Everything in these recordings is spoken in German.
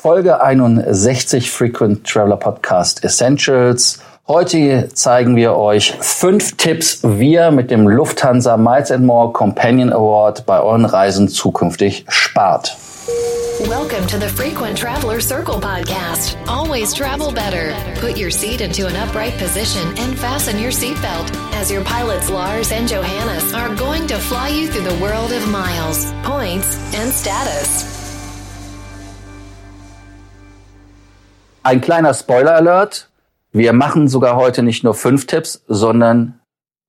Folge 61 Frequent Traveler Podcast Essentials. Heute zeigen wir euch fünf Tipps, wie ihr mit dem Lufthansa Miles and More Companion Award bei euren Reisen zukünftig spart. Welcome to the Frequent Traveler Circle podcast. Always travel better. Put your seat into an upright position and fasten your seatbelt as your pilots Lars and Johannes are going to fly you through the world of miles, points, and status. Ein kleiner Spoiler-Alert. Wir machen sogar heute nicht nur fünf Tipps, sondern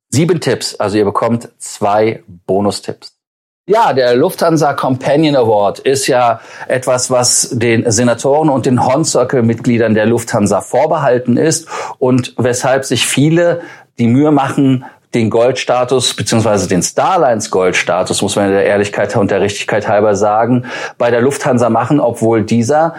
sieben Tipps. Also ihr bekommt zwei Bonustipps. Ja, der Lufthansa Companion Award ist ja etwas, was den Senatoren und den Horn Circle Mitgliedern der Lufthansa vorbehalten ist und weshalb sich viele die Mühe machen, den Goldstatus beziehungsweise den Starlines Goldstatus, muss man der Ehrlichkeit und der Richtigkeit halber sagen, bei der Lufthansa machen, obwohl dieser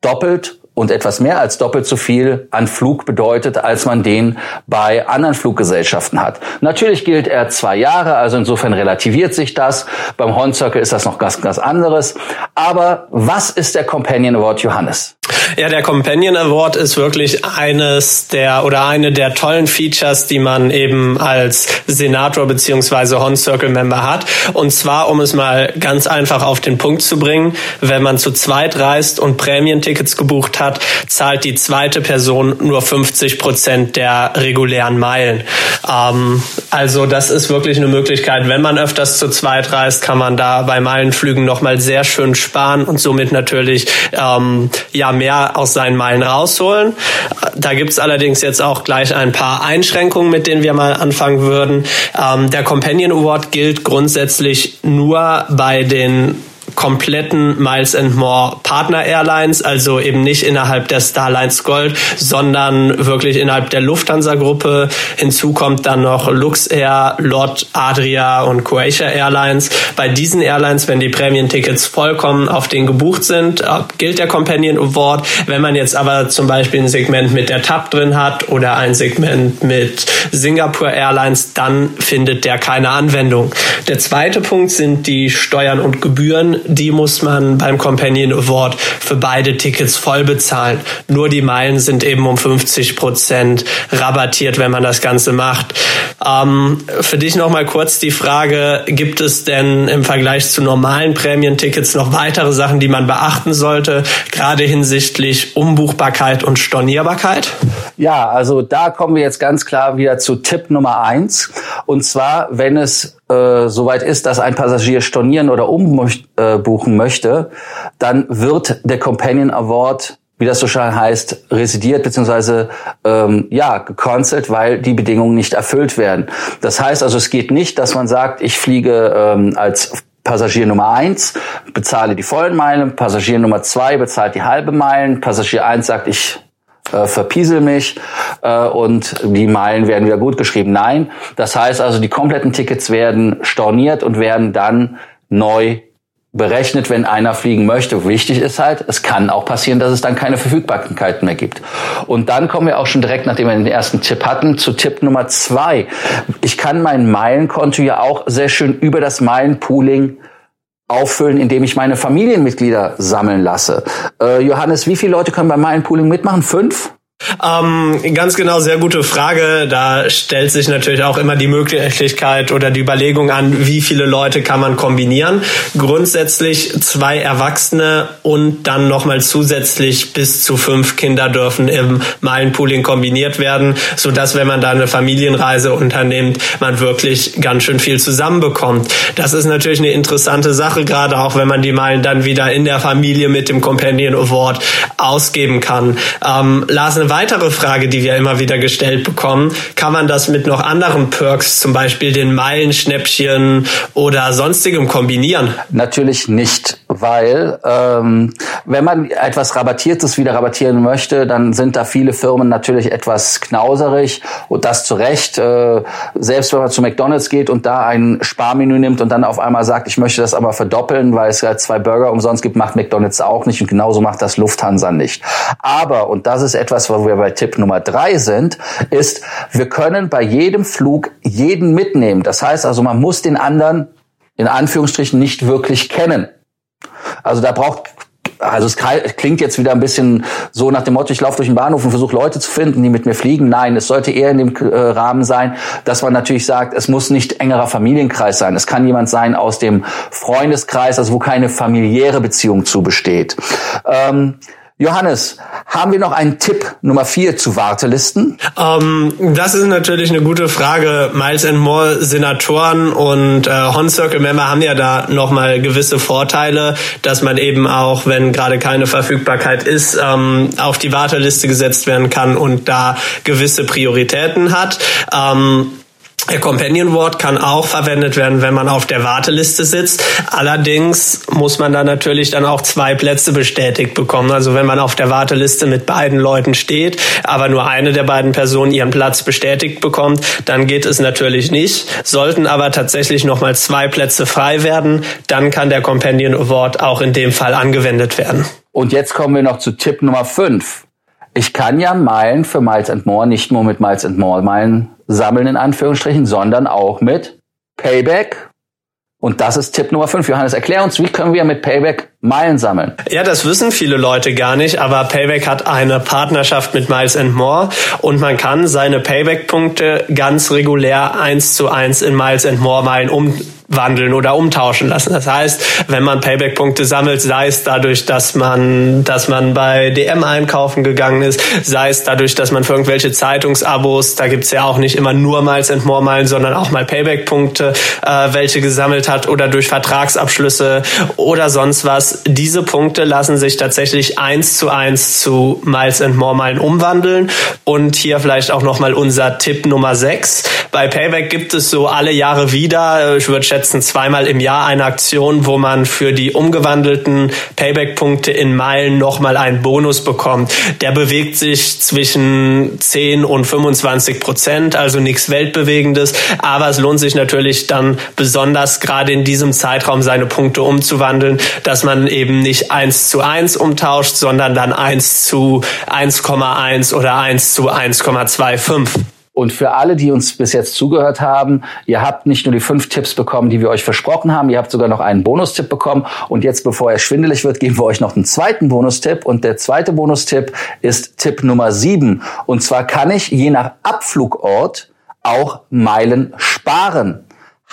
doppelt und etwas mehr als doppelt so viel an Flug bedeutet, als man den bei anderen Fluggesellschaften hat. Natürlich gilt er zwei Jahre, also insofern relativiert sich das. Beim Horn Circle ist das noch ganz, ganz anderes. Aber was ist der Companion Award, Johannes? Ja, der Companion Award ist wirklich eines der oder eine der tollen Features, die man eben als Senator beziehungsweise Horn Circle Member hat. Und zwar, um es mal ganz einfach auf den Punkt zu bringen, wenn man zu zweit reist und Prämientickets gebucht hat, zahlt die zweite Person nur 50 Prozent der regulären Meilen. Ähm, also das ist wirklich eine Möglichkeit. Wenn man öfters zu zweit reist, kann man da bei Meilenflügen nochmal sehr schön sparen und somit natürlich ähm, ja mehr aus seinen Meilen rausholen. Da gibt's allerdings jetzt auch gleich ein paar Einschränkungen, mit denen wir mal anfangen würden. Ähm, der Companion Award gilt grundsätzlich nur bei den kompletten Miles and More Partner Airlines, also eben nicht innerhalb der Starlines Gold, sondern wirklich innerhalb der Lufthansa Gruppe. Hinzu kommt dann noch Luxair, Lord Adria und Croatia Airlines. Bei diesen Airlines, wenn die Prämientickets vollkommen auf den gebucht sind, äh, gilt der Companion Award. Wenn man jetzt aber zum Beispiel ein Segment mit der TAP drin hat oder ein Segment mit Singapore Airlines, dann findet der keine Anwendung. Der zweite Punkt sind die Steuern und Gebühren die muss man beim Companion Award für beide Tickets voll bezahlen. Nur die Meilen sind eben um 50 Prozent rabattiert, wenn man das Ganze macht. Ähm, für dich noch mal kurz die Frage, gibt es denn im Vergleich zu normalen Prämientickets noch weitere Sachen, die man beachten sollte, gerade hinsichtlich Umbuchbarkeit und Stornierbarkeit? Ja, also da kommen wir jetzt ganz klar wieder zu Tipp Nummer eins. Und zwar, wenn es äh, soweit ist, dass ein Passagier stornieren oder umbuchen möchte, dann wird der Companion Award wie das so schön heißt, residiert beziehungsweise ähm, ja gecancelt, weil die Bedingungen nicht erfüllt werden. Das heißt also, es geht nicht, dass man sagt, ich fliege ähm, als Passagier Nummer eins bezahle die vollen Meilen, Passagier Nummer zwei bezahlt die halbe Meilen, Passagier eins sagt, ich äh, verpiesel mich äh, und die Meilen werden wieder gut geschrieben. Nein, das heißt also, die kompletten Tickets werden storniert und werden dann neu berechnet, wenn einer fliegen möchte. Wichtig ist halt, es kann auch passieren, dass es dann keine Verfügbarkeiten mehr gibt. Und dann kommen wir auch schon direkt, nachdem wir den ersten Tipp hatten, zu Tipp Nummer zwei. Ich kann mein Meilenkonto ja auch sehr schön über das Meilenpooling auffüllen, indem ich meine Familienmitglieder sammeln lasse. Äh, Johannes, wie viele Leute können bei Meilenpooling mitmachen? Fünf? Ähm, ganz genau, sehr gute Frage. Da stellt sich natürlich auch immer die Möglichkeit oder die Überlegung an, wie viele Leute kann man kombinieren. Grundsätzlich zwei Erwachsene und dann nochmal zusätzlich bis zu fünf Kinder dürfen im Meilenpooling kombiniert werden, so dass wenn man da eine Familienreise unternimmt, man wirklich ganz schön viel zusammenbekommt. Das ist natürlich eine interessante Sache, gerade auch wenn man die Meilen dann wieder in der Familie mit dem Companion Award ausgeben kann. Ähm, Lars, eine Frage, die wir immer wieder gestellt bekommen. Kann man das mit noch anderen Perks, zum Beispiel den Meilenschnäppchen oder sonstigem kombinieren? Natürlich nicht, weil ähm, wenn man etwas Rabattiertes wieder rabattieren möchte, dann sind da viele Firmen natürlich etwas knauserig und das zu Recht. Äh, selbst wenn man zu McDonald's geht und da ein Sparmenü nimmt und dann auf einmal sagt, ich möchte das aber verdoppeln, weil es ja zwei Burger umsonst gibt, macht McDonald's auch nicht und genauso macht das Lufthansa nicht. Aber, und das ist etwas, wo wir bei Tipp Nummer drei sind, ist, wir können bei jedem Flug jeden mitnehmen. Das heißt also, man muss den anderen in Anführungsstrichen nicht wirklich kennen. Also da braucht also es klingt jetzt wieder ein bisschen so nach dem Motto, ich laufe durch den Bahnhof und versuche Leute zu finden, die mit mir fliegen. Nein, es sollte eher in dem äh, Rahmen sein, dass man natürlich sagt, es muss nicht engerer Familienkreis sein. Es kann jemand sein aus dem Freundeskreis, also wo keine familiäre Beziehung zu besteht. Ähm, Johannes, haben wir noch einen Tipp Nummer vier zu Wartelisten? Um, ähm, das ist natürlich eine gute Frage. Miles and More Senatoren und äh, Hon Circle Member haben ja da nochmal gewisse Vorteile, dass man eben auch, wenn gerade keine Verfügbarkeit ist, ähm, auf die Warteliste gesetzt werden kann und da gewisse Prioritäten hat. Ähm, Companion Ward kann auch verwendet werden, wenn man auf der Warteliste sitzt. Allerdings muss man dann natürlich dann auch zwei Plätze bestätigt bekommen. Also wenn man auf der Warteliste mit beiden Leuten steht, aber nur eine der beiden Personen ihren Platz bestätigt bekommt, dann geht es natürlich nicht. Sollten aber tatsächlich nochmal zwei Plätze frei werden, dann kann der Companion Award auch in dem Fall angewendet werden. Und jetzt kommen wir noch zu Tipp Nummer 5. Ich kann ja Meilen für Miles and More nicht nur mit Miles and More Meilen sammeln, in Anführungsstrichen, sondern auch mit Payback. Und das ist Tipp Nummer 5. Johannes, erklär uns, wie können wir mit Payback Meilen sammeln? Ja, das wissen viele Leute gar nicht, aber Payback hat eine Partnerschaft mit Miles and More und man kann seine Payback-Punkte ganz regulär eins zu eins in Miles and More Meilen um wandeln oder umtauschen lassen. Das heißt, wenn man Payback-Punkte sammelt, sei es dadurch, dass man, dass man bei DM einkaufen gegangen ist, sei es dadurch, dass man für irgendwelche Zeitungsabos, da gibt's ja auch nicht immer nur Miles and More Meilen, sondern auch mal Payback-Punkte, äh, welche gesammelt hat oder durch Vertragsabschlüsse oder sonst was. Diese Punkte lassen sich tatsächlich eins zu eins zu Miles and More Meilen umwandeln. Und hier vielleicht auch nochmal unser Tipp Nummer 6. Bei Payback gibt es so alle Jahre wieder, ich würde schätzen zweimal im Jahr eine Aktion, wo man für die umgewandelten Payback-Punkte in Meilen nochmal einen Bonus bekommt. Der bewegt sich zwischen 10 und 25 Prozent, also nichts Weltbewegendes. Aber es lohnt sich natürlich dann besonders gerade in diesem Zeitraum seine Punkte umzuwandeln, dass man eben nicht 1 zu 1 umtauscht, sondern dann 1 zu 1,1 oder 1 zu 1,25. Und für alle, die uns bis jetzt zugehört haben, ihr habt nicht nur die fünf Tipps bekommen, die wir euch versprochen haben, ihr habt sogar noch einen Bonustipp bekommen. Und jetzt, bevor er schwindelig wird, geben wir euch noch einen zweiten Bonustipp. Und der zweite Bonustipp ist Tipp Nummer sieben. Und zwar kann ich je nach Abflugort auch Meilen sparen.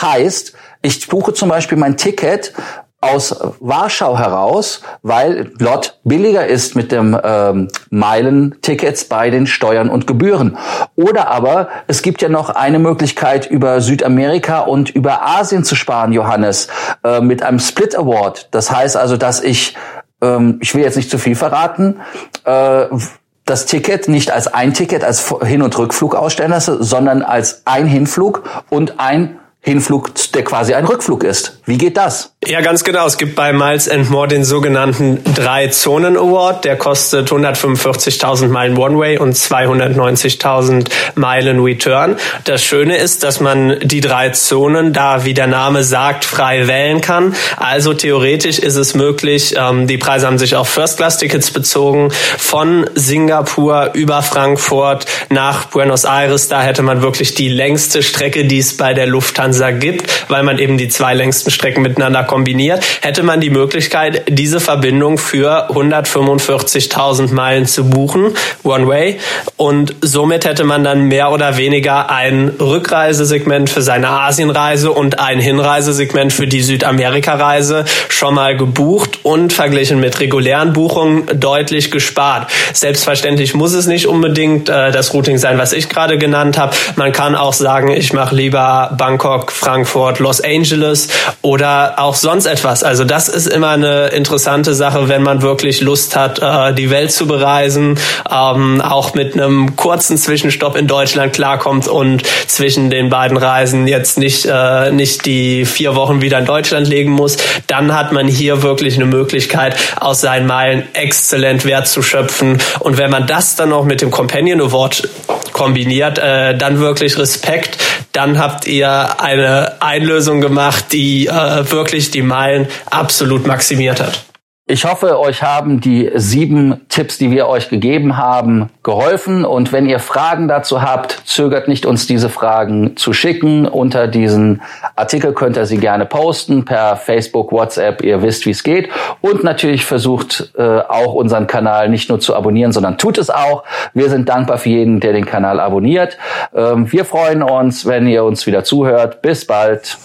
Heißt, ich buche zum Beispiel mein Ticket aus Warschau heraus, weil Lot billiger ist mit dem ähm, Meilentickets bei den Steuern und Gebühren. Oder aber es gibt ja noch eine Möglichkeit, über Südamerika und über Asien zu sparen, Johannes, äh, mit einem Split Award. Das heißt also, dass ich, ähm, ich will jetzt nicht zu viel verraten, äh, das Ticket nicht als ein Ticket, als Hin- und Rückflug ausstellen lasse, sondern als ein Hinflug und ein Hinflug, der quasi ein Rückflug ist. Wie geht das? Ja, ganz genau. Es gibt bei Miles and More den sogenannten Drei-Zonen-Award. Der kostet 145.000 Meilen One-Way und 290.000 Meilen Return. Das Schöne ist, dass man die drei Zonen da, wie der Name sagt, frei wählen kann. Also theoretisch ist es möglich, ähm, die Preise haben sich auf First-Class-Tickets bezogen, von Singapur über Frankfurt nach Buenos Aires. Da hätte man wirklich die längste Strecke, die es bei der Lufthansa gibt, weil man eben die zwei längsten Strecken miteinander kombiniert, hätte man die Möglichkeit, diese Verbindung für 145.000 Meilen zu buchen, One Way. Und somit hätte man dann mehr oder weniger ein Rückreisesegment für seine Asienreise und ein Hinreisesegment für die Südamerika-Reise schon mal gebucht und verglichen mit regulären Buchungen deutlich gespart. Selbstverständlich muss es nicht unbedingt äh, das Routing sein, was ich gerade genannt habe. Man kann auch sagen, ich mache lieber Bangkok, Frankfurt, Los Angeles oder auch sonst etwas. Also das ist immer eine interessante Sache, wenn man wirklich Lust hat, äh, die Welt zu bereisen, ähm, auch mit einem kurzen Zwischenstopp in Deutschland klarkommt und zwischen den beiden Reisen jetzt nicht, äh, nicht die vier Wochen wieder in Deutschland legen muss, dann hat man hier wirklich eine Möglichkeit, aus seinen Meilen exzellent Wert zu schöpfen. Und wenn man das dann noch mit dem Companion Award kombiniert, äh, dann wirklich Respekt. Dann habt ihr eine Einlösung gemacht, die äh, wirklich die Meilen absolut maximiert hat. Ich hoffe, euch haben die sieben Tipps, die wir euch gegeben haben, geholfen. Und wenn ihr Fragen dazu habt, zögert nicht, uns diese Fragen zu schicken. Unter diesen Artikel könnt ihr sie gerne posten per Facebook, WhatsApp. Ihr wisst, wie es geht. Und natürlich versucht äh, auch unseren Kanal nicht nur zu abonnieren, sondern tut es auch. Wir sind dankbar für jeden, der den Kanal abonniert. Ähm, wir freuen uns, wenn ihr uns wieder zuhört. Bis bald.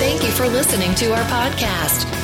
Thank you for listening to our podcast.